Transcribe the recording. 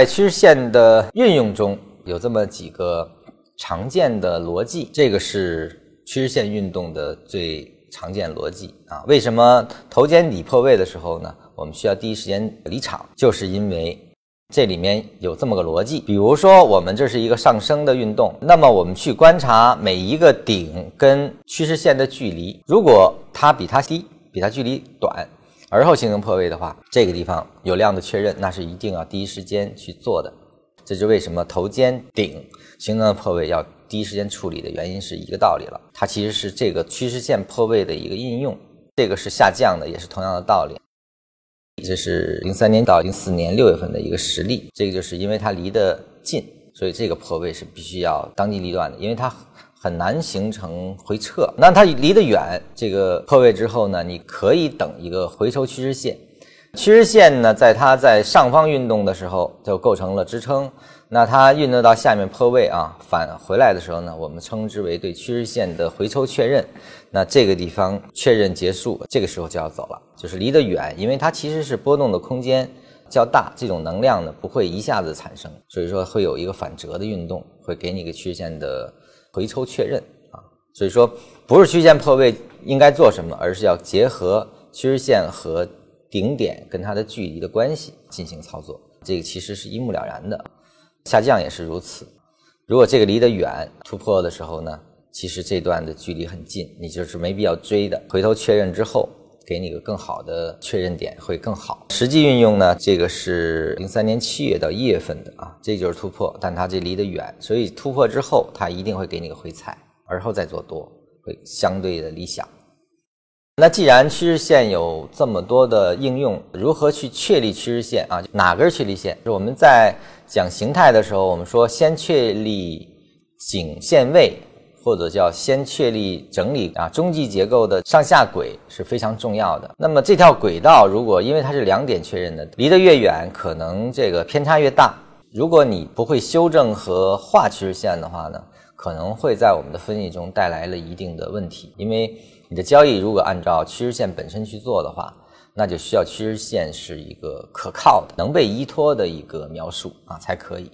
在趋势线的运用中有这么几个常见的逻辑，这个是趋势线运动的最常见逻辑啊。为什么头肩底破位的时候呢，我们需要第一时间离场？就是因为这里面有这么个逻辑。比如说，我们这是一个上升的运动，那么我们去观察每一个顶跟趋势线的距离，如果它比它低，比它距离短。而后形成破位的话，这个地方有量的确认，那是一定要第一时间去做的。这就为什么头肩顶形成的破位要第一时间处理的原因是一个道理了。它其实是这个趋势线破位的一个应用，这个是下降的，也是同样的道理。这是零三年到零四年六月份的一个实例，这个就是因为它离得近，所以这个破位是必须要当机立断的，因为它。很难形成回撤，那它离得远，这个破位之后呢，你可以等一个回抽趋势线。趋势线呢，在它在上方运动的时候就构成了支撑，那它运动到下面破位啊，返回来的时候呢，我们称之为对趋势线的回抽确认。那这个地方确认结束，这个时候就要走了，就是离得远，因为它其实是波动的空间较大，这种能量呢不会一下子产生，所以说会有一个反折的运动，会给你一个趋势线的。回抽确认啊，所以说不是趋势线破位应该做什么，而是要结合趋势线和顶点跟它的距离的关系进行操作，这个其实是一目了然的。下降也是如此，如果这个离得远，突破的时候呢，其实这段的距离很近，你就是没必要追的。回头确认之后。给你个更好的确认点会更好。实际运用呢，这个是零三年七月到一月份的啊，这就是突破，但它这离得远，所以突破之后它一定会给你个回踩，而后再做多会相对的理想。那既然趋势线有这么多的应用，如何去确立趋势线啊？哪根确立线？就我们在讲形态的时候，我们说先确立颈线位。或者叫先确立整理啊中继结构的上下轨是非常重要的。那么这条轨道如果因为它是两点确认的，离得越远，可能这个偏差越大。如果你不会修正和画趋势线的话呢，可能会在我们的分析中带来了一定的问题。因为你的交易如果按照趋势线本身去做的话，那就需要趋势线是一个可靠的、能被依托的一个描述啊才可以。